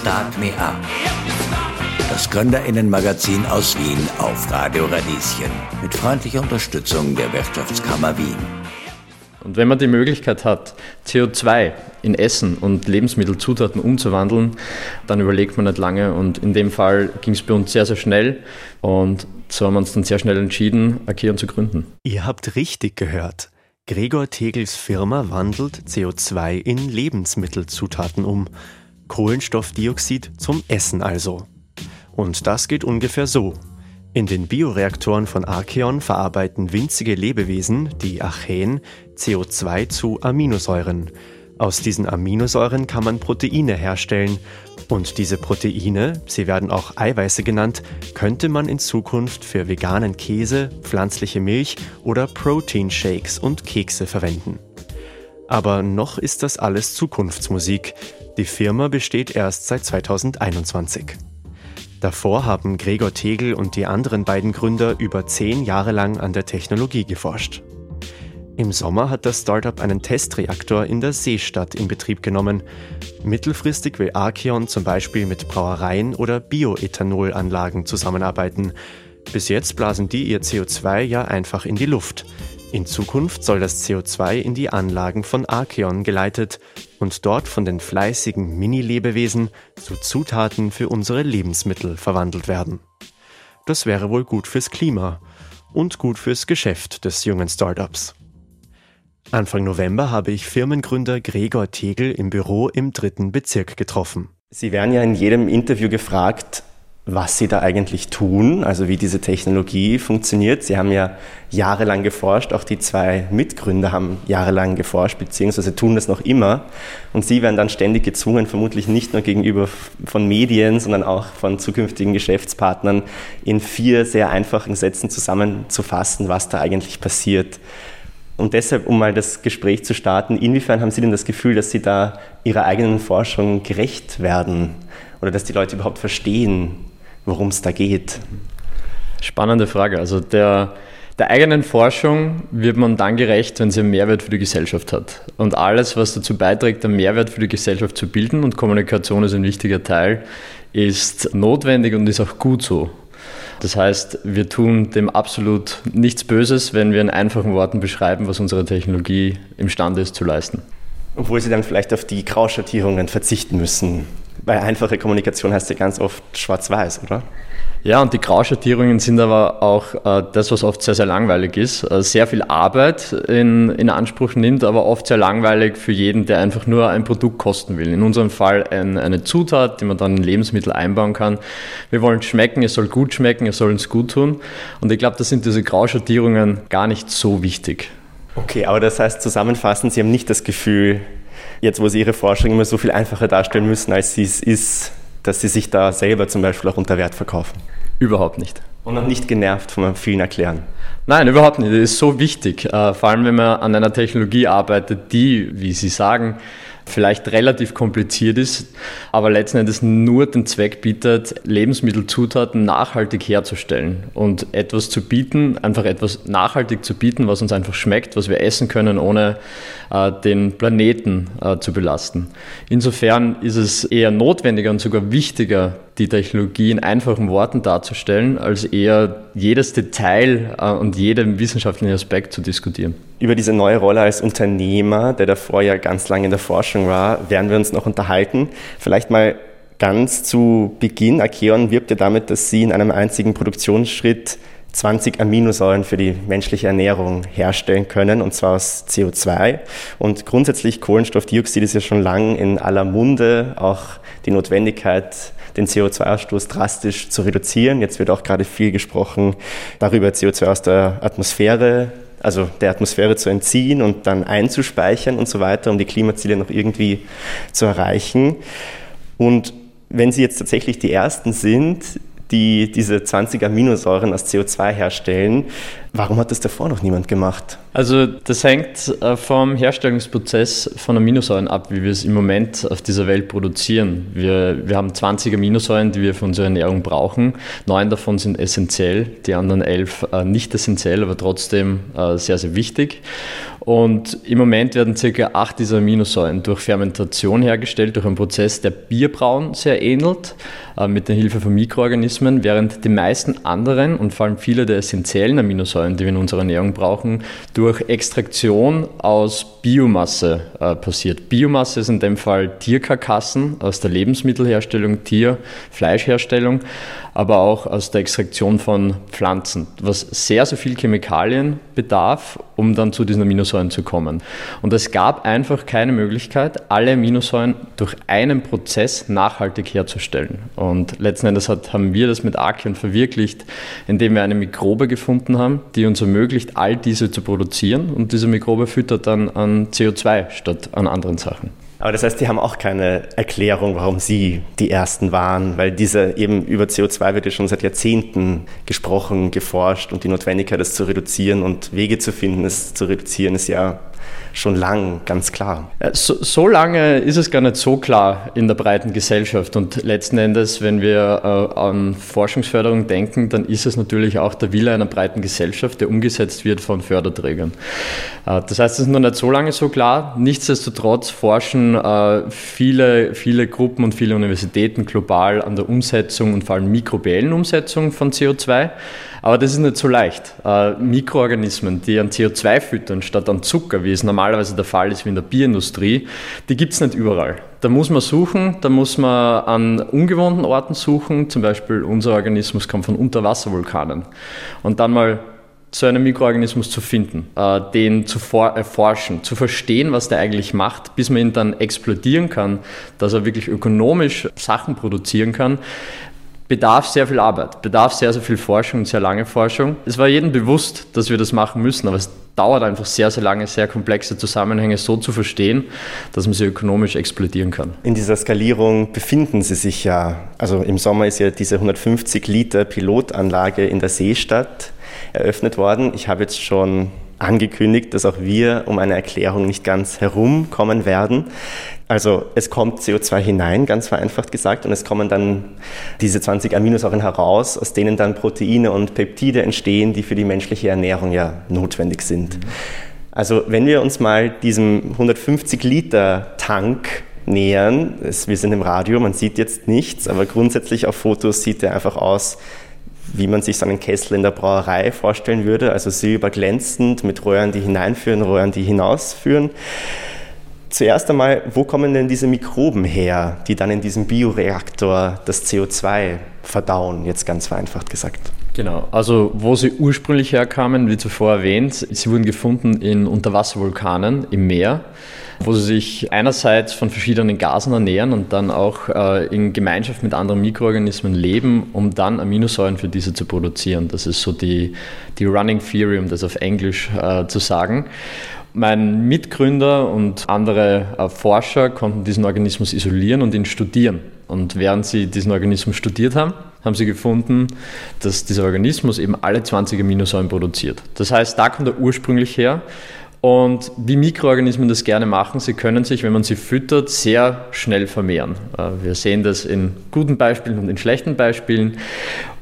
Start Me Up. Das Gründerinnenmagazin aus Wien auf Radio Radieschen mit freundlicher Unterstützung der Wirtschaftskammer Wien. Und wenn man die Möglichkeit hat, CO2 in Essen und Lebensmittelzutaten umzuwandeln, dann überlegt man nicht lange. Und in dem Fall ging es bei uns sehr, sehr schnell. Und so haben wir uns dann sehr schnell entschieden, Akion zu gründen. Ihr habt richtig gehört. Gregor Tegels Firma wandelt CO2 in Lebensmittelzutaten um. Kohlenstoffdioxid zum Essen also. Und das geht ungefähr so. In den Bioreaktoren von Archeon verarbeiten winzige Lebewesen, die Archäen, CO2 zu Aminosäuren. Aus diesen Aminosäuren kann man Proteine herstellen. Und diese Proteine, sie werden auch Eiweiße genannt, könnte man in Zukunft für veganen Käse, pflanzliche Milch oder Protein-Shakes und Kekse verwenden. Aber noch ist das alles Zukunftsmusik. Die Firma besteht erst seit 2021. Davor haben Gregor Tegel und die anderen beiden Gründer über zehn Jahre lang an der Technologie geforscht. Im Sommer hat das Startup einen Testreaktor in der Seestadt in Betrieb genommen. Mittelfristig will Archeon zum Beispiel mit Brauereien oder Bioethanolanlagen zusammenarbeiten. Bis jetzt blasen die ihr CO2 ja einfach in die Luft. In Zukunft soll das CO2 in die Anlagen von Archeon geleitet und dort von den fleißigen Mini-Lebewesen zu Zutaten für unsere Lebensmittel verwandelt werden. Das wäre wohl gut fürs Klima und gut fürs Geschäft des jungen Startups. Anfang November habe ich Firmengründer Gregor Tegel im Büro im dritten Bezirk getroffen. Sie werden ja in jedem Interview gefragt, was Sie da eigentlich tun, also wie diese Technologie funktioniert. Sie haben ja jahrelang geforscht, auch die zwei Mitgründer haben jahrelang geforscht, beziehungsweise tun das noch immer. Und Sie werden dann ständig gezwungen, vermutlich nicht nur gegenüber von Medien, sondern auch von zukünftigen Geschäftspartnern in vier sehr einfachen Sätzen zusammenzufassen, was da eigentlich passiert. Und deshalb, um mal das Gespräch zu starten, inwiefern haben Sie denn das Gefühl, dass Sie da Ihrer eigenen Forschung gerecht werden? Oder dass die Leute überhaupt verstehen, worum es da geht? Spannende Frage. Also der, der eigenen Forschung wird man dann gerecht, wenn sie einen Mehrwert für die Gesellschaft hat. Und alles, was dazu beiträgt, einen Mehrwert für die Gesellschaft zu bilden, und Kommunikation ist ein wichtiger Teil, ist notwendig und ist auch gut so. Das heißt, wir tun dem absolut nichts Böses, wenn wir in einfachen Worten beschreiben, was unsere Technologie imstande ist zu leisten. Obwohl Sie dann vielleicht auf die Grauschattierungen verzichten müssen. Weil einfache Kommunikation heißt ja ganz oft schwarz-weiß, oder? Ja, und die Grauschattierungen sind aber auch äh, das, was oft sehr, sehr langweilig ist. Äh, sehr viel Arbeit in, in Anspruch nimmt, aber oft sehr langweilig für jeden, der einfach nur ein Produkt kosten will. In unserem Fall ein, eine Zutat, die man dann in Lebensmittel einbauen kann. Wir wollen schmecken, es soll gut schmecken, es soll uns gut tun. Und ich glaube, da sind diese Grauschattierungen gar nicht so wichtig. Okay, aber das heißt zusammenfassend, Sie haben nicht das Gefühl, jetzt wo Sie Ihre Forschung immer so viel einfacher darstellen müssen, als sie es ist, dass Sie sich da selber zum Beispiel auch unter Wert verkaufen? Überhaupt nicht. Und noch nicht genervt von vielen Erklären? Nein, überhaupt nicht. Das ist so wichtig. Äh, vor allem, wenn man an einer Technologie arbeitet, die, wie Sie sagen, vielleicht relativ kompliziert ist, aber letzten Endes nur den Zweck bietet, Lebensmittelzutaten nachhaltig herzustellen und etwas zu bieten, einfach etwas nachhaltig zu bieten, was uns einfach schmeckt, was wir essen können, ohne äh, den Planeten äh, zu belasten. Insofern ist es eher notwendiger und sogar wichtiger, die Technologie in einfachen Worten darzustellen, als eher jedes Detail äh, und jeden wissenschaftlichen Aspekt zu diskutieren. Über diese neue Rolle als Unternehmer, der davor ja ganz lange in der Forschung war, werden wir uns noch unterhalten. Vielleicht mal ganz zu Beginn. Akeon wirbt ja damit, dass sie in einem einzigen Produktionsschritt 20 Aminosäuren für die menschliche Ernährung herstellen können, und zwar aus CO2. Und grundsätzlich Kohlenstoffdioxid ist ja schon lang in aller Munde, auch die Notwendigkeit, den CO2-Ausstoß drastisch zu reduzieren. Jetzt wird auch gerade viel gesprochen darüber, CO2 aus der Atmosphäre also der Atmosphäre zu entziehen und dann einzuspeichern und so weiter, um die Klimaziele noch irgendwie zu erreichen. Und wenn Sie jetzt tatsächlich die Ersten sind, die diese 20 Aminosäuren aus CO2 herstellen, Warum hat das davor noch niemand gemacht? Also das hängt äh, vom Herstellungsprozess von Aminosäuren ab, wie wir es im Moment auf dieser Welt produzieren. Wir, wir haben 20 Aminosäuren, die wir für unsere Ernährung brauchen. Neun davon sind essentiell, die anderen elf äh, nicht essentiell, aber trotzdem äh, sehr, sehr wichtig. Und im Moment werden circa acht dieser Aminosäuren durch Fermentation hergestellt, durch einen Prozess, der Bierbrauen sehr ähnelt, äh, mit der Hilfe von Mikroorganismen, während die meisten anderen und vor allem viele der essentiellen Aminosäuren, die wir in unserer Ernährung brauchen, durch Extraktion aus Biomasse äh, passiert. Biomasse ist in dem Fall Tierkarkassen aus der Lebensmittelherstellung, Tierfleischherstellung aber auch aus der Extraktion von Pflanzen, was sehr, sehr viel Chemikalien bedarf, um dann zu diesen Aminosäuren zu kommen. Und es gab einfach keine Möglichkeit, alle Aminosäuren durch einen Prozess nachhaltig herzustellen. Und letzten Endes hat, haben wir das mit Archeon verwirklicht, indem wir eine Mikrobe gefunden haben, die uns ermöglicht, all diese zu produzieren. Und diese Mikrobe füttert dann an CO2 statt an anderen Sachen. Aber das heißt, die haben auch keine Erklärung, warum sie die Ersten waren, weil diese eben über CO2 wird ja schon seit Jahrzehnten gesprochen, geforscht und die Notwendigkeit, es zu reduzieren und Wege zu finden, es zu reduzieren, ist ja schon lang ganz klar. So, so, lange ist es gar nicht so klar in der breiten Gesellschaft. Und letzten Endes, wenn wir äh, an Forschungsförderung denken, dann ist es natürlich auch der Wille einer breiten Gesellschaft, der umgesetzt wird von Förderträgern. Äh, das heißt, es ist noch nicht so lange so klar. Nichtsdestotrotz forschen äh, viele, viele Gruppen und viele Universitäten global an der Umsetzung und vor allem mikrobiellen Umsetzung von CO2. Aber das ist nicht so leicht. Äh, Mikroorganismen, die an CO2 füttern statt an Zucker, wie es normalerweise der Fall ist wie in der Bioindustrie, die gibt es nicht überall. Da muss man suchen, da muss man an ungewohnten Orten suchen. Zum Beispiel unser Organismus kommt von Unterwasservulkanen. Und dann mal so einen Mikroorganismus zu finden, äh, den zu erforschen, zu verstehen, was der eigentlich macht, bis man ihn dann explodieren kann, dass er wirklich ökonomisch Sachen produzieren kann, bedarf sehr viel Arbeit, bedarf sehr, sehr viel Forschung sehr lange Forschung. Es war jedem bewusst, dass wir das machen müssen, aber es dauert einfach sehr, sehr lange, sehr komplexe Zusammenhänge so zu verstehen, dass man sie ökonomisch explodieren kann. In dieser Skalierung befinden Sie sich ja. Also im Sommer ist ja diese 150 Liter Pilotanlage in der Seestadt eröffnet worden. Ich habe jetzt schon angekündigt, dass auch wir um eine Erklärung nicht ganz herumkommen werden. Also es kommt CO2 hinein, ganz vereinfacht gesagt, und es kommen dann diese 20 Aminosäuren heraus, aus denen dann Proteine und Peptide entstehen, die für die menschliche Ernährung ja notwendig sind. Mhm. Also wenn wir uns mal diesem 150 Liter Tank nähern, wir sind im Radio, man sieht jetzt nichts, aber grundsätzlich auf Fotos sieht er einfach aus wie man sich so einen Kessel in der Brauerei vorstellen würde, also silberglänzend mit Röhren, die hineinführen, Röhren, die hinausführen. Zuerst einmal, wo kommen denn diese Mikroben her, die dann in diesem Bioreaktor das CO2 verdauen, jetzt ganz vereinfacht gesagt? Genau, also wo sie ursprünglich herkamen, wie zuvor erwähnt, sie wurden gefunden in Unterwasservulkanen im Meer wo sie sich einerseits von verschiedenen Gasen ernähren und dann auch äh, in Gemeinschaft mit anderen Mikroorganismen leben, um dann Aminosäuren für diese zu produzieren. Das ist so die, die Running Theory, um das auf Englisch äh, zu sagen. Mein Mitgründer und andere äh, Forscher konnten diesen Organismus isolieren und ihn studieren. Und während sie diesen Organismus studiert haben, haben sie gefunden, dass dieser Organismus eben alle 20 Aminosäuren produziert. Das heißt, da kommt er ursprünglich her. Und wie Mikroorganismen das gerne machen, sie können sich, wenn man sie füttert, sehr schnell vermehren. Äh, wir sehen das in guten Beispielen und in schlechten Beispielen.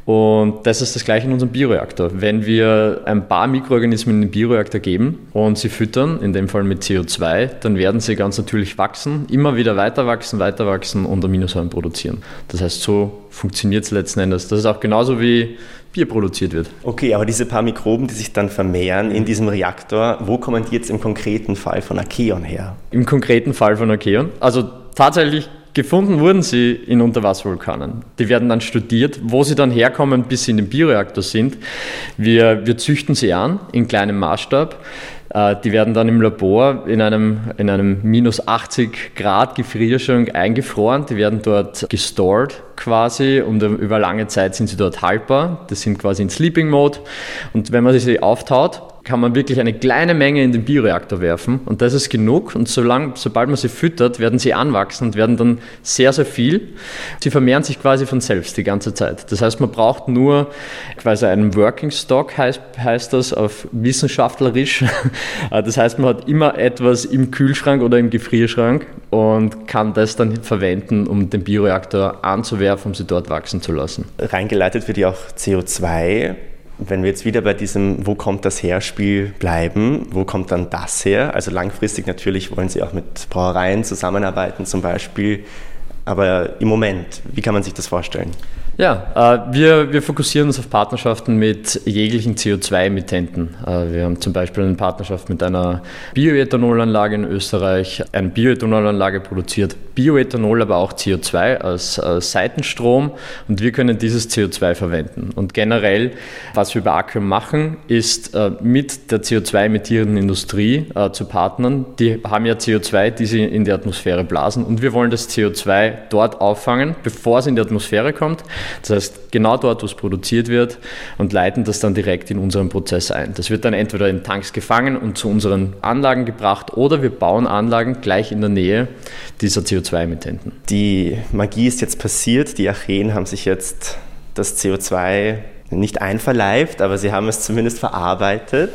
Und das ist das gleiche in unserem Bioreaktor. Wenn wir ein paar Mikroorganismen in den Bioreaktor geben und sie füttern, in dem Fall mit CO2, dann werden sie ganz natürlich wachsen, immer wieder weiter wachsen, weiter wachsen und Aminosäuren produzieren. Das heißt, so funktioniert es letzten Endes. Das ist auch genauso wie Bier produziert wird. Okay, aber diese paar Mikroben, die sich dann vermehren in diesem Reaktor, wo kommen die jetzt im konkreten Fall von Archeon her? Im konkreten Fall von Archeon? Also tatsächlich Gefunden wurden sie in Unterwasservulkanen. Die werden dann studiert, wo sie dann herkommen, bis sie in den Bioreaktor sind. Wir, wir züchten sie an in kleinem Maßstab. Äh, die werden dann im Labor in einem, in einem minus 80 Grad Gefrierschrank eingefroren. Die werden dort gestored quasi und über lange Zeit sind sie dort haltbar. Das sind quasi in Sleeping Mode. Und wenn man sie auftaut, kann man wirklich eine kleine Menge in den Bioreaktor werfen und das ist genug und solang, sobald man sie füttert, werden sie anwachsen und werden dann sehr, sehr viel. Sie vermehren sich quasi von selbst die ganze Zeit. Das heißt, man braucht nur quasi einen Working Stock, heißt, heißt das auf wissenschaftlerisch. Das heißt, man hat immer etwas im Kühlschrank oder im Gefrierschrank und kann das dann verwenden, um den Bioreaktor anzuwerfen, um sie dort wachsen zu lassen. Reingeleitet wird ja auch CO2 wenn wir jetzt wieder bei diesem Wo kommt das her Spiel bleiben, wo kommt dann das her? Also langfristig natürlich wollen Sie auch mit Brauereien zusammenarbeiten zum Beispiel. Aber im Moment, wie kann man sich das vorstellen? Ja, äh, wir, wir fokussieren uns auf Partnerschaften mit jeglichen CO2-Emittenten. Äh, wir haben zum Beispiel eine Partnerschaft mit einer Bioethanolanlage in Österreich. Eine Bioethanolanlage produziert Bioethanol, aber auch CO2 als, Seitenstrom und wir können dieses CO2 verwenden. Und generell, was wir bei Accium machen, ist äh, mit der CO2-emittierenden Industrie zu partnern. Die haben ja CO2, die sie in die Atmosphäre blasen und wir wollen das CO2 dort auffangen, bevor es in die Atmosphäre kommt das heißt, genau dort, wo es produziert wird und leiten das dann direkt in unseren Prozess ein. Das wird dann entweder in Tanks gefangen und zu unseren Anlagen gebracht oder wir bauen Anlagen gleich in der Nähe dieser CO2-Emittenten. Die Magie ist jetzt passiert, die Acheen haben sich jetzt das CO2 nicht einverleibt, aber sie haben es zumindest verarbeitet.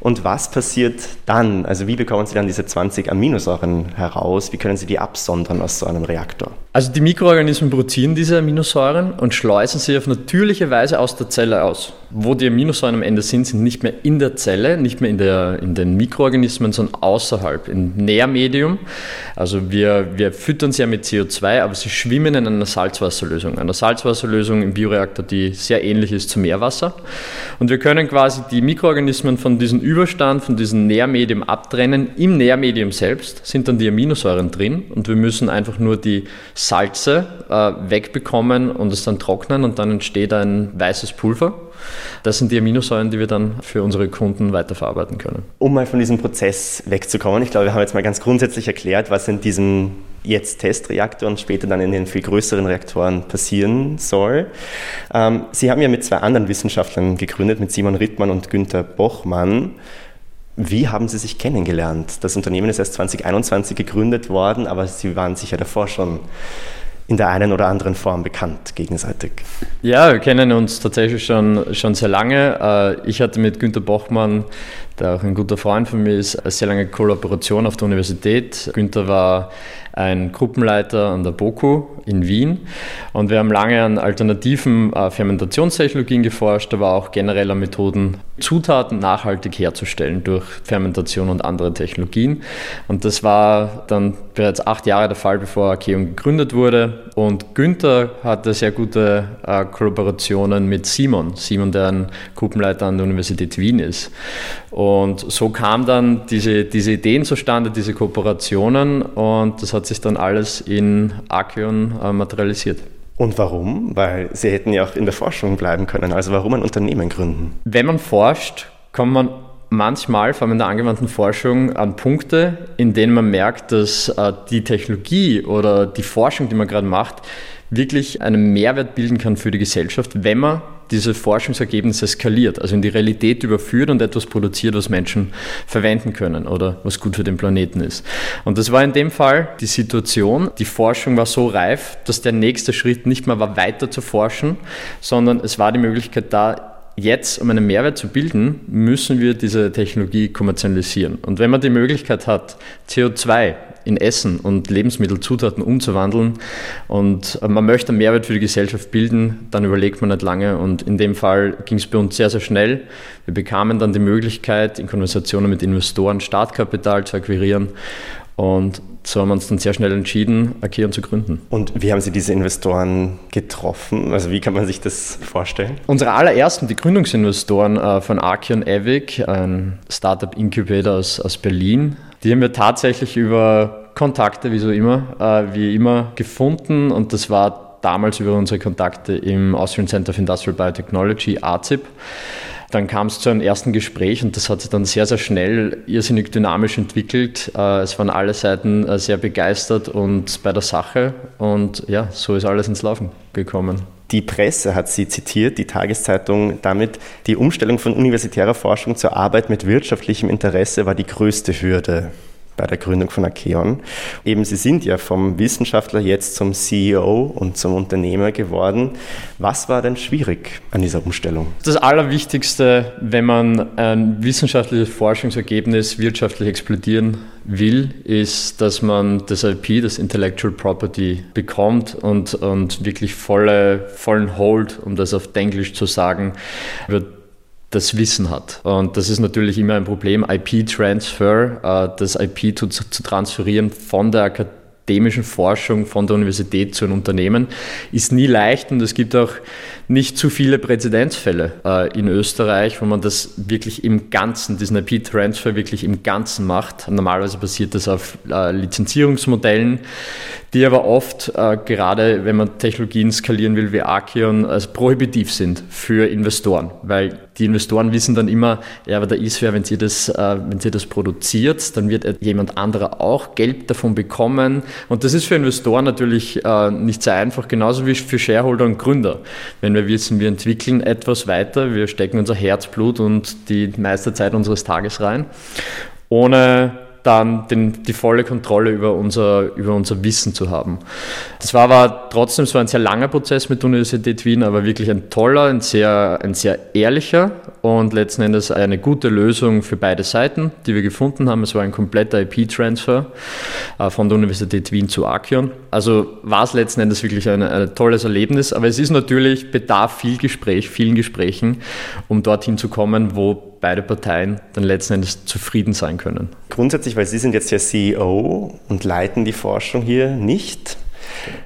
Und was passiert dann? Also wie bekommen Sie dann diese 20 Aminosäuren heraus? Wie können Sie die absondern aus so einem Reaktor? Also die Mikroorganismen produzieren diese Aminosäuren und schleusen sie auf natürliche Weise aus der Zelle aus. Wo die Aminosäuren am Ende sind, sind nicht mehr in der Zelle, nicht mehr in, der, in den Mikroorganismen, sondern außerhalb, im Nährmedium. Also wir, wir füttern sie ja mit CO2, aber sie schwimmen in einer Salzwasserlösung. Eine Salzwasserlösung im Bioreaktor, die sehr ähnlich ist zu Meerwasser. Und wir können quasi die Mikroorganismen von diesem Überstand, von diesem Nährmedium abtrennen. Im Nährmedium selbst sind dann die Aminosäuren drin und wir müssen einfach nur die Salze äh, wegbekommen und es dann trocknen und dann entsteht ein weißes Pulver. Das sind die Aminosäuren, die wir dann für unsere Kunden weiterverarbeiten können. Um mal von diesem Prozess wegzukommen, ich glaube, wir haben jetzt mal ganz grundsätzlich erklärt, was in diesem jetzt Testreaktor und später dann in den viel größeren Reaktoren passieren soll. Ähm, Sie haben ja mit zwei anderen Wissenschaftlern gegründet, mit Simon Rittmann und Günther Bochmann. Wie haben Sie sich kennengelernt? Das Unternehmen ist erst 2021 gegründet worden, aber Sie waren sicher davor schon in der einen oder anderen Form bekannt gegenseitig. Ja, wir kennen uns tatsächlich schon, schon sehr lange. Äh, ich hatte mit Günter Bochmann, der auch ein guter Freund von mir ist, eine sehr lange Kollaboration auf der Universität. Günter war ein Gruppenleiter an der BOKU in Wien. Und wir haben lange an alternativen äh, Fermentationstechnologien geforscht, aber auch generell an Methoden, Zutaten nachhaltig herzustellen durch Fermentation und andere Technologien. Und das war dann bereits acht Jahre der Fall, bevor Archeum gegründet wurde. Und Günther hatte sehr gute äh, Kollaborationen mit Simon. Simon, der ein Gruppenleiter an der Universität Wien ist. Und so kam dann diese, diese Ideen zustande, diese Kooperationen. Und das hat sich dann alles in Archeon äh, materialisiert. Und warum? Weil Sie hätten ja auch in der Forschung bleiben können. Also warum ein Unternehmen gründen? Wenn man forscht, kommt man manchmal, vor allem in der angewandten Forschung, an Punkte, in denen man merkt, dass äh, die Technologie oder die Forschung, die man gerade macht, wirklich einen Mehrwert bilden kann für die Gesellschaft, wenn man diese Forschungsergebnisse skaliert, also in die Realität überführt und etwas produziert, was Menschen verwenden können oder was gut für den Planeten ist. Und das war in dem Fall die Situation. Die Forschung war so reif, dass der nächste Schritt nicht mehr war, weiter zu forschen, sondern es war die Möglichkeit da, jetzt, um einen Mehrwert zu bilden, müssen wir diese Technologie kommerzialisieren. Und wenn man die Möglichkeit hat, CO2 in Essen und Lebensmittelzutaten umzuwandeln und man möchte einen Mehrwert für die Gesellschaft bilden, dann überlegt man nicht lange und in dem Fall ging es bei uns sehr, sehr schnell. Wir bekamen dann die Möglichkeit, in Konversationen mit Investoren Startkapital zu akquirieren und so haben wir uns dann sehr schnell entschieden, Akeon zu gründen. Und wie haben Sie diese Investoren getroffen? Also wie kann man sich das vorstellen? Unsere allerersten, die Gründungsinvestoren äh, von Akeon Evic, ein Startup Incubator aus, aus Berlin, die haben wir tatsächlich über Kontakte, wie so immer, äh, wie immer gefunden und das war damals über unsere Kontakte im Austrian Center of Industrial Biotechnology, ACIP. Dann kam es zu einem ersten Gespräch und das hat sich dann sehr, sehr schnell irrsinnig dynamisch entwickelt. Äh, es waren alle Seiten äh, sehr begeistert und bei der Sache und ja, so ist alles ins Laufen gekommen. Die Presse hat sie zitiert, die Tageszeitung, damit, die Umstellung von universitärer Forschung zur Arbeit mit wirtschaftlichem Interesse war die größte Hürde bei der Gründung von Akeon. Eben, Sie sind ja vom Wissenschaftler jetzt zum CEO und zum Unternehmer geworden. Was war denn schwierig an dieser Umstellung? Das Allerwichtigste, wenn man ein wissenschaftliches Forschungsergebnis wirtschaftlich explodieren will, ist, dass man das IP, das Intellectual Property, bekommt und, und wirklich volle, vollen Hold, um das auf Englisch zu sagen, wird das Wissen hat. Und das ist natürlich immer ein Problem, IP-Transfer, äh, das IP zu, zu transferieren von der akademischen Forschung, von der Universität zu einem Unternehmen, ist nie leicht und es gibt auch nicht zu viele Präzedenzfälle äh, in Österreich, wo man das wirklich im Ganzen, diesen IP-Transfer wirklich im Ganzen macht. Normalerweise basiert das auf äh, Lizenzierungsmodellen, die aber oft, gerade wenn man Technologien skalieren will wie Archeon, als prohibitiv sind für Investoren, weil die Investoren wissen dann immer, ja, aber da ist wer, wenn sie das, äh, wenn sie das produziert, dann wird jemand anderer auch Geld davon bekommen. Und das ist für Investoren natürlich äh, nicht sehr einfach, genauso wie für Shareholder und Gründer. Wenn wir wissen, wir entwickeln etwas weiter, wir stecken unser Herzblut und die meiste Zeit unseres Tages rein, ohne dann den, die volle Kontrolle über unser, über unser Wissen zu haben. Das war aber trotzdem, so ein sehr langer Prozess mit der Universität Wien, aber wirklich ein toller, ein sehr, ein sehr ehrlicher und letzten Endes eine gute Lösung für beide Seiten, die wir gefunden haben. Es war ein kompletter IP-Transfer äh, von der Universität Wien zu Archeon. Also war es letzten Endes wirklich ein, ein tolles Erlebnis, aber es ist natürlich bedarf viel Gespräch, vielen Gesprächen, um dorthin zu kommen, wo beide Parteien dann letzten Endes zufrieden sein können. Grundsätzlich, weil Sie sind jetzt ja CEO und leiten die Forschung hier nicht.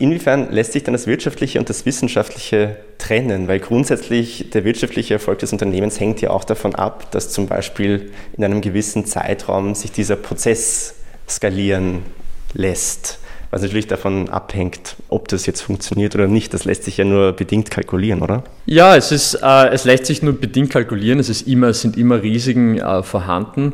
Inwiefern lässt sich dann das Wirtschaftliche und das Wissenschaftliche trennen? Weil grundsätzlich der wirtschaftliche Erfolg des Unternehmens hängt ja auch davon ab, dass zum Beispiel in einem gewissen Zeitraum sich dieser Prozess skalieren lässt was natürlich davon abhängt, ob das jetzt funktioniert oder nicht. Das lässt sich ja nur bedingt kalkulieren, oder? Ja, es, ist, äh, es lässt sich nur bedingt kalkulieren. Es, ist immer, sind immer Risiken äh, vorhanden.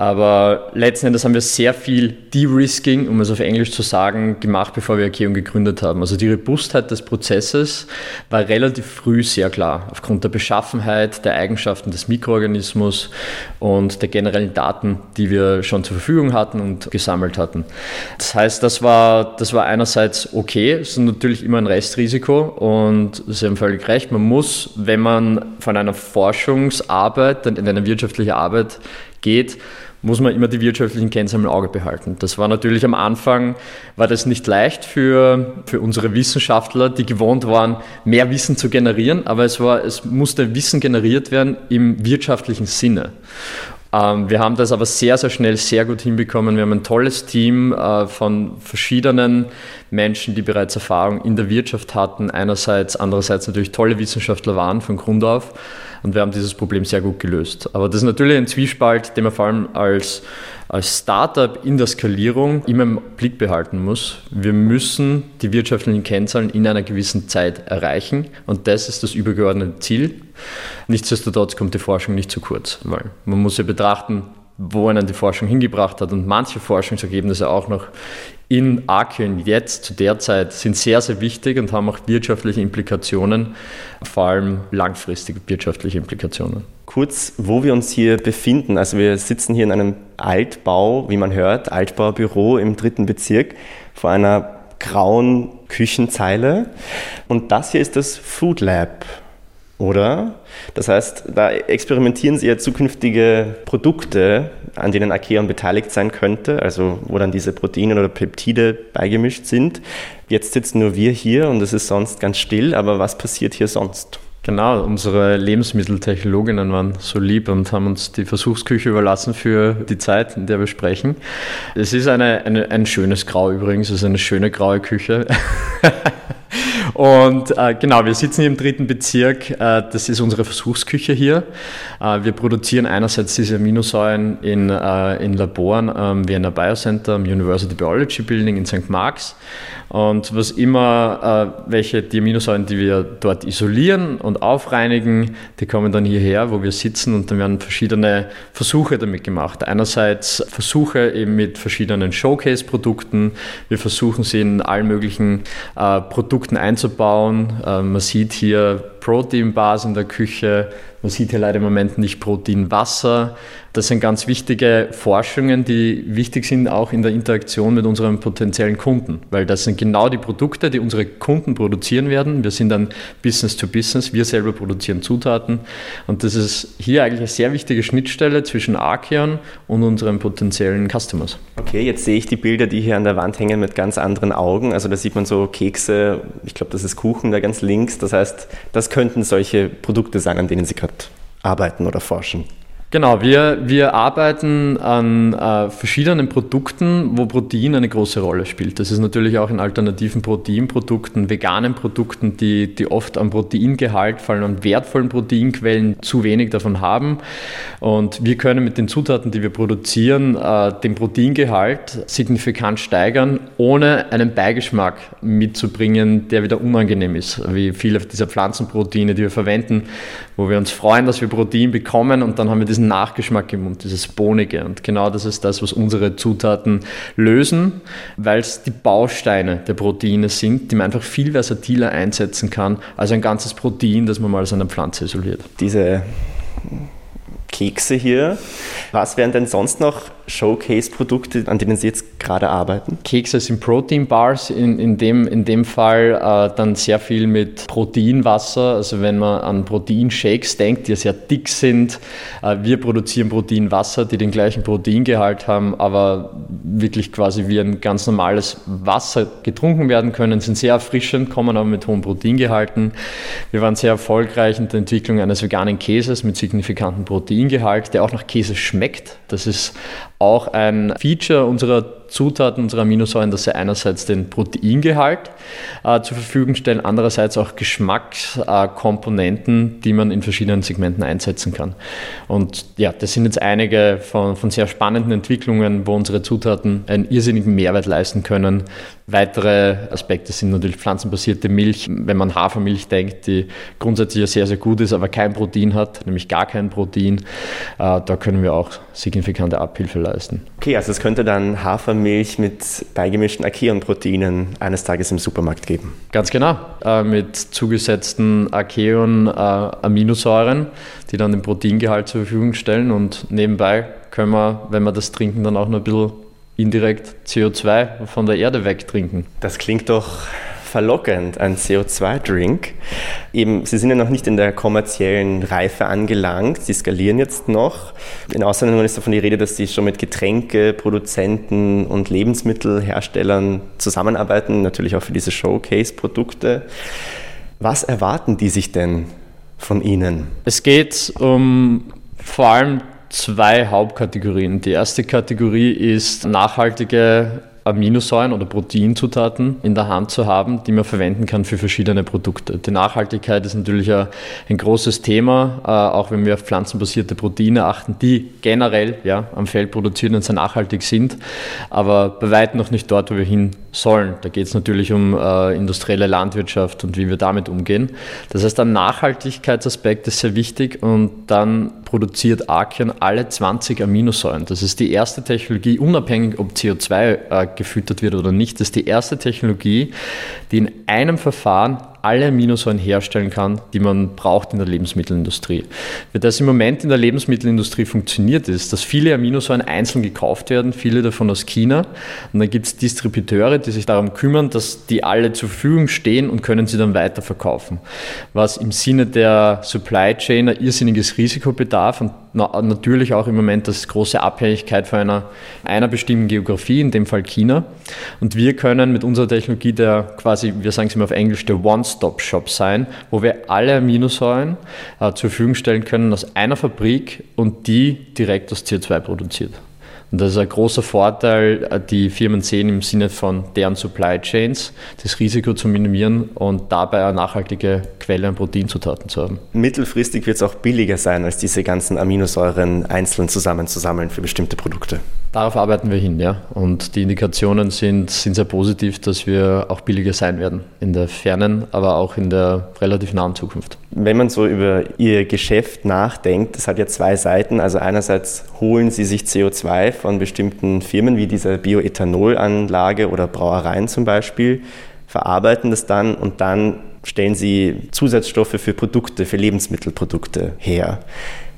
Aber letzten Endes haben wir sehr viel De-Risking, um es auf Englisch zu sagen, gemacht, bevor wir Archeon gegründet haben. Also die Robustheit des Prozesses war relativ früh sehr klar, aufgrund der Beschaffenheit, der Eigenschaften des Mikroorganismus und der generellen Daten, die wir schon zur Verfügung hatten und gesammelt hatten. Das heißt, das war, das war einerseits okay, es ist natürlich immer ein Restrisiko und Sie haben völlig recht, man muss, wenn man von einer Forschungsarbeit in eine wirtschaftliche Arbeit geht, muss man immer die wirtschaftlichen Kennzahlen im Auge behalten. Das war natürlich am Anfang, war das nicht leicht für, für unsere Wissenschaftler, die gewohnt waren, mehr Wissen zu generieren, aber es, war, es musste Wissen generiert werden im wirtschaftlichen Sinne. Ähm, wir haben das aber sehr, sehr schnell sehr gut hinbekommen. Wir haben ein tolles Team äh, von verschiedenen Menschen, die bereits Erfahrung in der Wirtschaft hatten, einerseits, andererseits natürlich tolle Wissenschaftler waren von Grund auf. Und wir haben dieses Problem sehr gut gelöst. Aber das ist natürlich ein Zwiespalt, den man vor allem als, als Startup in der Skalierung immer im Blick behalten muss. Wir müssen die wirtschaftlichen Kennzahlen in einer gewissen Zeit erreichen. Und das ist das übergeordnete Ziel. Nichtsdestotrotz kommt die Forschung nicht zu kurz, weil man muss ja betrachten, wo einen die Forschung hingebracht hat. Und manche Forschungsergebnisse auch noch in Archeon jetzt zu der Zeit sind sehr, sehr wichtig und haben auch wirtschaftliche Implikationen, vor allem langfristige wirtschaftliche Implikationen. Kurz, wo wir uns hier befinden. Also wir sitzen hier in einem Altbau, wie man hört, Altbaubüro im dritten Bezirk vor einer grauen Küchenzeile. Und das hier ist das Food Lab oder? Das heißt, da experimentieren Sie ja zukünftige Produkte, an denen Archeon beteiligt sein könnte, also wo dann diese Proteine oder Peptide beigemischt sind. Jetzt sitzen nur wir hier und es ist sonst ganz still, aber was passiert hier sonst? Genau, unsere Lebensmitteltechnologinnen waren so lieb und haben uns die Versuchsküche überlassen für die Zeit, in der wir sprechen. Es ist eine, eine ein schönes Grau übrigens, es ist eine schöne graue Küche. Und äh, genau, wir sitzen hier im dritten Bezirk. Äh, das ist unsere Versuchsküche hier. Äh, wir produzieren einerseits diese Aminosäuren in, äh, in Laboren ähm, wie in der Biocenter am University Biology Building in St. Marks. Und was immer, äh, welche die Aminosäuren, die wir dort isolieren und aufreinigen, die kommen dann hierher, wo wir sitzen und dann werden verschiedene Versuche damit gemacht. Einerseits Versuche eben mit verschiedenen Showcase-Produkten. Wir versuchen sie in allen möglichen äh, Produkten einzubauen bauen. Äh, man sieht hier Protein-Bars in der Küche, man sieht hier leider im Moment nicht Proteinwasser. Das sind ganz wichtige Forschungen, die wichtig sind auch in der Interaktion mit unseren potenziellen Kunden, weil das sind genau die Produkte, die unsere Kunden produzieren werden. Wir sind dann Business to Business, wir selber produzieren Zutaten und das ist hier eigentlich eine sehr wichtige Schnittstelle zwischen Archeon und unseren potenziellen Customers. Okay, jetzt sehe ich die Bilder, die hier an der Wand hängen, mit ganz anderen Augen. Also da sieht man so Kekse, ich glaube, das ist Kuchen da ganz links. Das heißt, das könnten solche Produkte sein, an denen Sie gerade arbeiten oder forschen. Genau, wir, wir arbeiten an äh, verschiedenen Produkten, wo Protein eine große Rolle spielt. Das ist natürlich auch in alternativen Proteinprodukten, veganen Produkten, die, die oft am Proteingehalt, vor allem an wertvollen Proteinquellen, zu wenig davon haben. Und wir können mit den Zutaten, die wir produzieren, äh, den Proteingehalt signifikant steigern, ohne einen Beigeschmack mitzubringen, der wieder unangenehm ist, wie viele dieser Pflanzenproteine, die wir verwenden, wo wir uns freuen, dass wir Protein bekommen und dann haben wir diesen Nachgeschmack im Mund, dieses Bohnige. Und genau das ist das, was unsere Zutaten lösen, weil es die Bausteine der Proteine sind, die man einfach viel versatiler einsetzen kann als ein ganzes Protein, das man mal aus einer Pflanze isoliert. Diese Kekse hier. Was wären denn sonst noch Showcase-Produkte, an denen Sie jetzt gerade arbeiten? Kekse sind Protein Bars, in, in, dem, in dem Fall äh, dann sehr viel mit Proteinwasser. Also wenn man an Proteinshakes denkt, die sehr dick sind. Äh, wir produzieren Proteinwasser, die den gleichen Proteingehalt haben, aber wirklich quasi wie ein ganz normales Wasser getrunken werden können, sind sehr erfrischend, kommen aber mit hohen Proteingehalten. Wir waren sehr erfolgreich in der Entwicklung eines veganen Käses mit signifikantem Proteingehalt, der auch nach Käse schmeckt. Das ist auch ein Feature unserer Zutaten unserer Aminosäuren, dass sie einerseits den Proteingehalt äh, zur Verfügung stellen, andererseits auch Geschmackskomponenten, äh, die man in verschiedenen Segmenten einsetzen kann. Und ja, das sind jetzt einige von, von sehr spannenden Entwicklungen, wo unsere Zutaten einen irrsinnigen Mehrwert leisten können. Weitere Aspekte sind natürlich pflanzenbasierte Milch. Wenn man Hafermilch denkt, die grundsätzlich ja sehr, sehr gut ist, aber kein Protein hat, nämlich gar kein Protein, äh, da können wir auch signifikante Abhilfe leisten. Okay, also es könnte dann Hafermilch mit beigemischten Archeon-Proteinen eines Tages im Supermarkt geben. Ganz genau, äh, mit zugesetzten Archeon-Aminosäuren, die dann den Proteingehalt zur Verfügung stellen und nebenbei können wir, wenn wir das trinken, dann auch noch ein bisschen indirekt CO2 von der Erde wegtrinken. Das klingt doch verlockend, ein CO2-Drink. Eben, Sie sind ja noch nicht in der kommerziellen Reife angelangt, Sie skalieren jetzt noch. In Ausländern ist davon die Rede, dass Sie schon mit Getränkeproduzenten und Lebensmittelherstellern zusammenarbeiten, natürlich auch für diese Showcase-Produkte. Was erwarten die sich denn von Ihnen? Es geht um vor allem zwei Hauptkategorien. Die erste Kategorie ist nachhaltige Aminosäuren oder Proteinzutaten in der Hand zu haben, die man verwenden kann für verschiedene Produkte. Die Nachhaltigkeit ist natürlich ein, großes Thema, äh, auch wenn wir auf pflanzenbasierte Proteine achten, die generell ja, am Feld produziert und sehr nachhaltig sind, aber bei weitem noch nicht dort, wo wir hin sollen. Da geht es natürlich um äh, industrielle Landwirtschaft und wie wir damit umgehen. Das heißt, ein Nachhaltigkeitsaspekt ist sehr wichtig und dann produziert Archeon alle 20 Aminosäuren. Das ist die erste Technologie, unabhängig ob CO2 äh, gefüttert wird oder nicht. Das ist die erste Technologie, die in einem Verfahren alle Aminosäuren herstellen kann, die man braucht in der Lebensmittelindustrie. Wie das im Moment in der Lebensmittelindustrie funktioniert ist, dass viele Aminosäuren einzeln gekauft werden, viele davon aus China. Und dann gibt es Distributeure, die sich darum kümmern, dass die alle zur Verfügung stehen und können sie dann weiterverkaufen. Was im Sinne der Supply Chain ein irrsinniges Risiko bedarf und natürlich auch im Moment das große Abhängigkeit von einer, einer bestimmten Geografie, in dem Fall China. Und wir können mit unserer Technologie der quasi, wir sagen es immer auf Englisch, der One-Stop-Shop sein, wo wir alle Aminosäuren äh, zur Verfügung stellen können aus einer Fabrik und die direkt aus CO2 produziert. Und das ist ein großer Vorteil, die Firmen sehen im Sinne von deren Supply Chains, das Risiko zu minimieren und dabei eine nachhaltige Quelle an Proteinzutaten zu haben. Mittelfristig wird es auch billiger sein, als diese ganzen Aminosäuren einzeln zusammenzusammeln für bestimmte Produkte. Darauf arbeiten wir hin, ja. Und die Indikationen sind, sind sehr positiv, dass wir auch billiger sein werden in der fernen, aber auch in der relativ nahen Zukunft. Wenn man so über Ihr Geschäft nachdenkt, das hat ja zwei Seiten. Also einerseits holen Sie sich CO2 von bestimmten Firmen wie dieser Bioethanolanlage oder Brauereien zum Beispiel. verarbeiten das dann und dann stellen sie Zusatzstoffe für Produkte, für Lebensmittelprodukte her.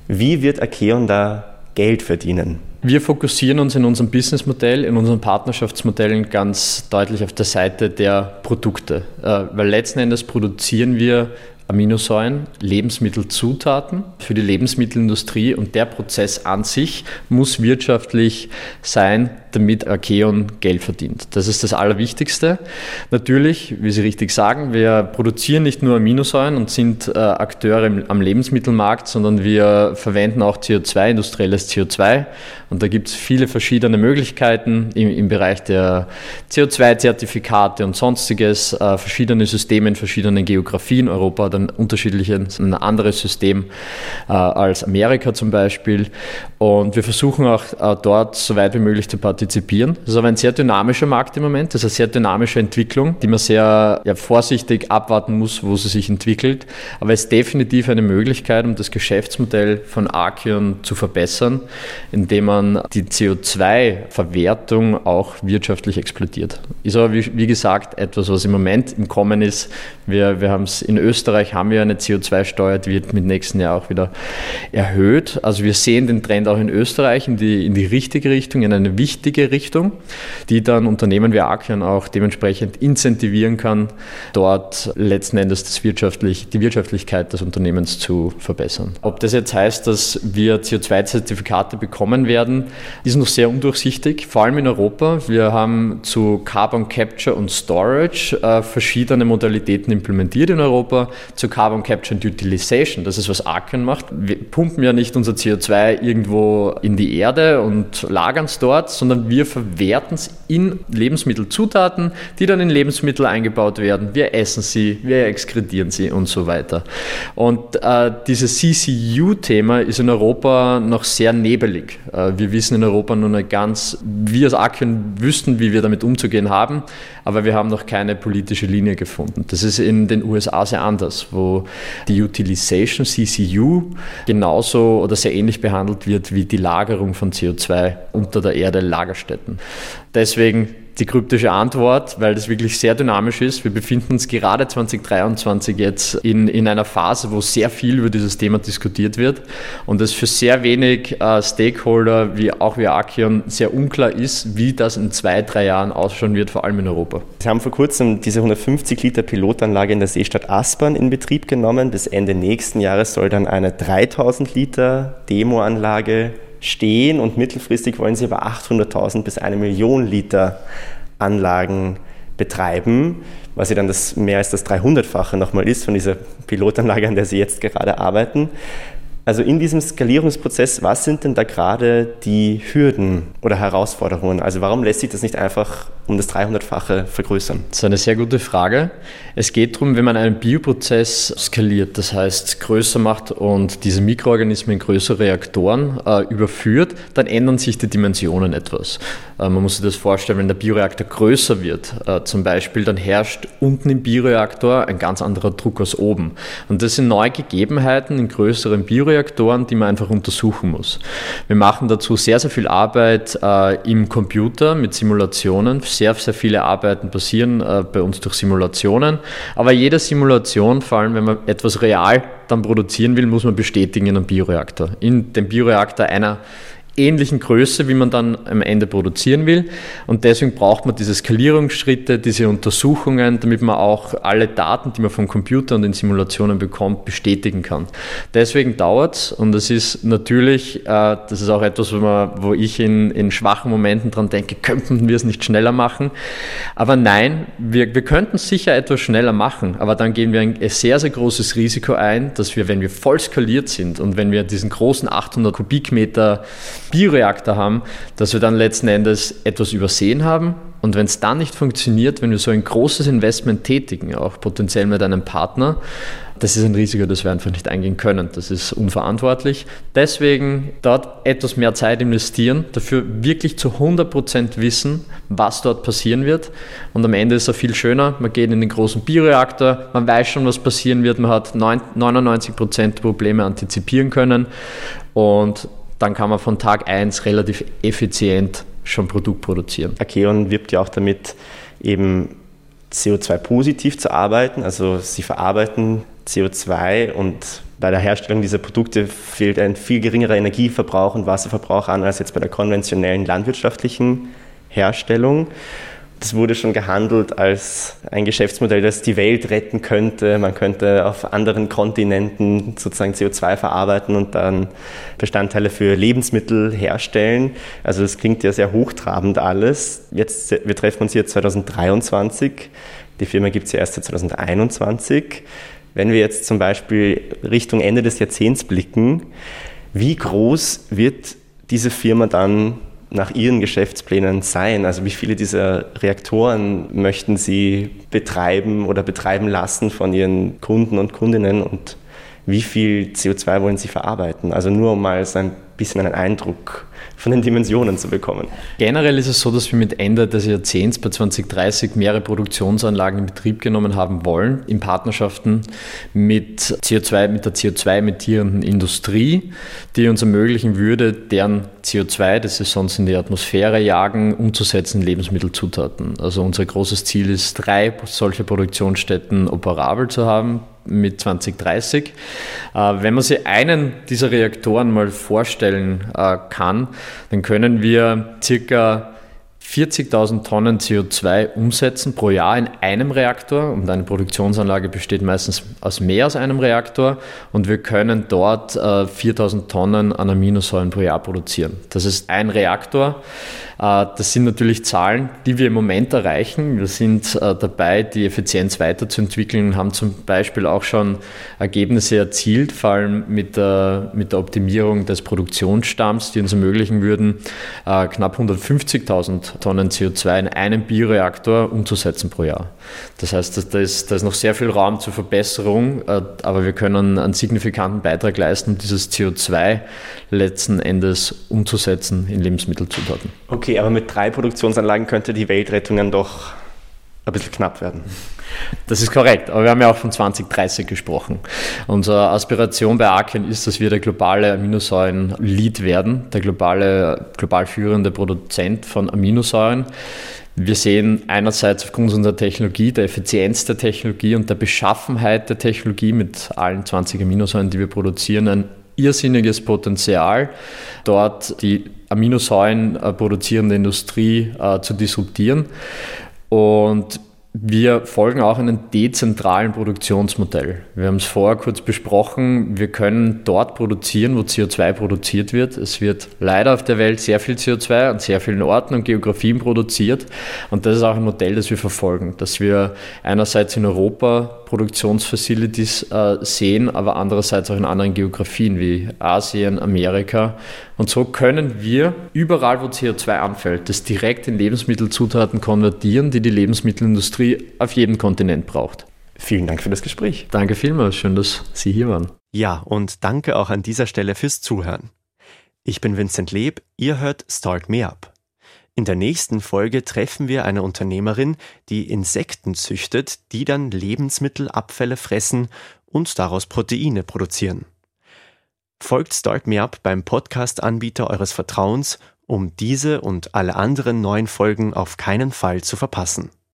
Wie wird Akeon da Geld verdienen? Wir fokussieren uns in unserem Businessmodell, in unseren Partnerschaftsmodellen ganz deutlich auf der Seite der Produkte, äh, weil letzten Endes produzieren wir Aminosäuren, Lebensmittelzutaten für die Lebensmittelindustrie und der Prozess an sich muss wirtschaftlich sein, damit Archeon Geld verdient. Das ist das Allerwichtigste. Natürlich, wie Sie richtig sagen, wir produzieren nicht nur Aminosäuren und sind äh, Akteure im, am Lebensmittelmarkt, sondern wir verwenden auch CO2, industrielles CO2. Und da gibt es viele verschiedene Möglichkeiten im, im Bereich der CO2-Zertifikate und sonstiges, äh, verschiedene Systeme in verschiedenen Geografien. Europa hat ein unterschiedliches, ein anderes System äh, als Amerika zum Beispiel. Und wir versuchen auch äh, dort so weit wie möglich zu partizipieren partizipieren. Das ist aber ein sehr dynamischer Markt im Moment. Das ist eine sehr dynamische Entwicklung, die man sehr ja, vorsichtig abwarten muss, wo sie sich entwickelt. Aber es ist definitiv eine Möglichkeit, um das Geschäftsmodell von Archeon zu verbessern, indem man die CO2-Verwertung auch wirtschaftlich explodiert. Ist aber, wie, wie, gesagt, etwas, was im Moment im Kommen ist. Wir, wir haben in Österreich haben wir eine CO2-Steuer, die wird mit nächsten Jahr auch wieder erhöht. Also wir sehen den Trend auch in Österreich in die, in die richtige Richtung, in eine wichtige richtige Richtung, die dann Unternehmen wie Arkion auch dementsprechend incentivieren kann, dort letzten Endes das wirtschaftlich, die Wirtschaftlichkeit des Unternehmens zu verbessern. Ob das jetzt heißt, dass wir CO2-Zertifikate bekommen werden, ist noch sehr undurchsichtig, vor allem in Europa. Wir haben zu Carbon Capture und Storage äh, verschiedene Modalitäten implementiert in Europa. Zu Carbon Capture and Utilization, das ist was Arkion macht. Wir pumpen ja nicht unser CO2 irgendwo in die Erde und lagern es dort, sondern wir verwerten es in Lebensmittelzutaten, die dann in Lebensmittel eingebaut werden. Wir essen sie, wir exkredieren sie und so weiter. Und äh, dieses CCU-Thema ist in Europa noch sehr nebelig. Äh, wir wissen in Europa nur nicht ganz, wir als Akien wüssten, wie wir damit umzugehen haben, aber wir haben noch keine politische Linie gefunden. Das ist in den USA sehr anders, wo die Utilization CCU genauso oder sehr ähnlich behandelt wird wie die Lagerung von CO2 unter der Erde, Lagerstätten. Deswegen die kryptische Antwort, weil das wirklich sehr dynamisch ist. Wir befinden uns gerade 2023 jetzt in, in einer Phase, wo sehr viel über dieses Thema diskutiert wird und es für sehr wenig äh, Stakeholder, wie auch wie Akion, sehr unklar ist, wie das in zwei, drei Jahren ausschauen wird, vor allem in Europa. Sie haben vor kurzem diese 150 Liter Pilotanlage in der Seestadt Aspern in Betrieb genommen. Bis Ende nächsten Jahres soll dann eine 3000 Liter Demoanlage stehen und mittelfristig wollen sie aber 800.000 bis eine Million Liter Anlagen betreiben, was ja dann das mehr als das 300-fache nochmal ist von dieser Pilotanlage, an der sie jetzt gerade arbeiten. Also in diesem Skalierungsprozess, was sind denn da gerade die Hürden oder Herausforderungen? Also warum lässt sich das nicht einfach um das 300-fache vergrößern? Das ist eine sehr gute Frage. Es geht darum, wenn man einen Bioprozess skaliert, das heißt größer macht und diese Mikroorganismen in größere Reaktoren äh, überführt, dann ändern sich die Dimensionen etwas. Äh, man muss sich das vorstellen, wenn der Bioreaktor größer wird, äh, zum Beispiel, dann herrscht unten im Bioreaktor ein ganz anderer Druck als oben. Und das sind neue Gegebenheiten in größeren Bioreaktoren Bioreaktoren, die man einfach untersuchen muss. Wir machen dazu sehr, sehr viel Arbeit äh, im Computer mit Simulationen. Sehr, sehr viele Arbeiten passieren äh, bei uns durch Simulationen. Aber jede Simulation, vor allem wenn man etwas real dann produzieren will, muss man bestätigen in einem Bioreaktor. In dem Bioreaktor einer ähnlichen Größe, wie man dann am Ende produzieren will. Und deswegen braucht man diese Skalierungsschritte, diese Untersuchungen, damit man auch alle Daten, die man vom Computer und den Simulationen bekommt, bestätigen kann. Deswegen dauert es und das ist natürlich, äh, das ist auch etwas, wo, man, wo ich in, in schwachen Momenten dran denke, könnten wir es nicht schneller machen. Aber nein, wir, wir könnten sicher etwas schneller machen, aber dann gehen wir ein sehr, sehr großes Risiko ein, dass wir, wenn wir voll skaliert sind und wenn wir diesen großen 800 Kubikmeter Bioreaktor haben, dass wir dann letzten Endes etwas übersehen haben. Und wenn es dann nicht funktioniert, wenn wir so ein großes Investment tätigen, auch potenziell mit einem Partner, das ist ein Risiko, das wir einfach nicht eingehen können. Das ist unverantwortlich. Deswegen dort etwas mehr Zeit investieren, dafür wirklich zu 100% wissen, was dort passieren wird. Und am Ende ist es viel schöner. Man geht in den großen Bioreaktor, man weiß schon, was passieren wird, man hat 99% Probleme antizipieren können. Und dann kann man von Tag 1 relativ effizient schon Produkt produzieren. Akeon wirbt ja auch damit, eben CO2-positiv zu arbeiten. Also sie verarbeiten CO2 und bei der Herstellung dieser Produkte fehlt ein viel geringerer Energieverbrauch und Wasserverbrauch an als jetzt bei der konventionellen landwirtschaftlichen Herstellung. Das wurde schon gehandelt als ein Geschäftsmodell, das die Welt retten könnte. Man könnte auf anderen Kontinenten sozusagen CO2 verarbeiten und dann Bestandteile für Lebensmittel herstellen. Also das klingt ja sehr hochtrabend alles. Jetzt, wir treffen uns hier 2023. Die Firma gibt es ja erst seit 2021. Wenn wir jetzt zum Beispiel Richtung Ende des Jahrzehnts blicken, wie groß wird diese Firma dann nach Ihren Geschäftsplänen sein? Also wie viele dieser Reaktoren möchten Sie betreiben oder betreiben lassen von Ihren Kunden und Kundinnen und wie viel CO2 wollen Sie verarbeiten? Also nur um mal so ein bisschen einen Eindruck von den Dimensionen zu bekommen. Generell ist es so, dass wir mit Ende des Jahrzehnts bei 2030 mehrere Produktionsanlagen in Betrieb genommen haben wollen, in Partnerschaften mit CO2, mit der CO2-emittierenden Industrie, die uns ermöglichen würde, deren CO2, das sie sonst in die Atmosphäre jagen, umzusetzen in Lebensmittelzutaten. Also unser großes Ziel ist, drei solche Produktionsstätten operabel zu haben mit 2030. Äh, wenn man sich einen dieser Reaktoren mal vorstellen äh, kann, dann können wir circa 40.000 Tonnen CO2 umsetzen pro Jahr in einem Reaktor und eine Produktionsanlage besteht meistens aus mehr als einem Reaktor und wir können dort 4.000 äh, Tonnen an Aminosäuren pro Jahr produzieren. Das ist ein Reaktor. Äh, das sind natürlich Zahlen, die wir im Moment erreichen. Wir sind äh, dabei, die Effizienz weiterzuentwickeln und haben zum Beispiel auch schon Ergebnisse erzielt, vor allem mit der, mit der Optimierung des Produktionsstamms, die uns ermöglichen würden, äh, knapp 150.000 Tonnen CO2 in einem Bioreaktor umzusetzen pro Jahr. Das heißt, da ist, da ist noch sehr viel Raum zur Verbesserung, aber wir können einen signifikanten Beitrag leisten, dieses CO2 letzten Endes umzusetzen in Lebensmittelzutaten. Okay, aber mit drei Produktionsanlagen könnte die Weltrettung dann doch ein bisschen knapp werden. Das ist korrekt, aber wir haben ja auch von 2030 gesprochen. Unsere Aspiration bei Arken ist, dass wir der globale Aminosäuren-Lead werden, der globale, global führende Produzent von Aminosäuren. Wir sehen einerseits aufgrund unserer Technologie, der Effizienz der Technologie und der Beschaffenheit der Technologie mit allen 20 Aminosäuren, die wir produzieren, ein irrsinniges Potenzial, dort die Aminosäuren äh, produzierende Industrie äh, zu disruptieren. Und wir folgen auch einem dezentralen Produktionsmodell. Wir haben es vorher kurz besprochen. Wir können dort produzieren, wo CO2 produziert wird. Es wird leider auf der Welt sehr viel CO2 an sehr vielen Orten und Geografien produziert. Und das ist auch ein Modell, das wir verfolgen, dass wir einerseits in Europa Produktionsfacilities äh, sehen, aber andererseits auch in anderen Geografien wie Asien, Amerika. Und so können wir überall, wo CO2 anfällt, das direkt in Lebensmittelzutaten konvertieren, die die Lebensmittelindustrie auf jedem Kontinent braucht. Vielen Dank für das Gespräch. Danke vielmals, schön, dass Sie hier waren. Ja, und danke auch an dieser Stelle fürs Zuhören. Ich bin Vincent Leb, ihr hört Start Me Up. In der nächsten Folge treffen wir eine Unternehmerin, die Insekten züchtet, die dann Lebensmittelabfälle fressen und daraus Proteine produzieren. Folgt Start Me Up beim Podcast-Anbieter eures Vertrauens, um diese und alle anderen neuen Folgen auf keinen Fall zu verpassen.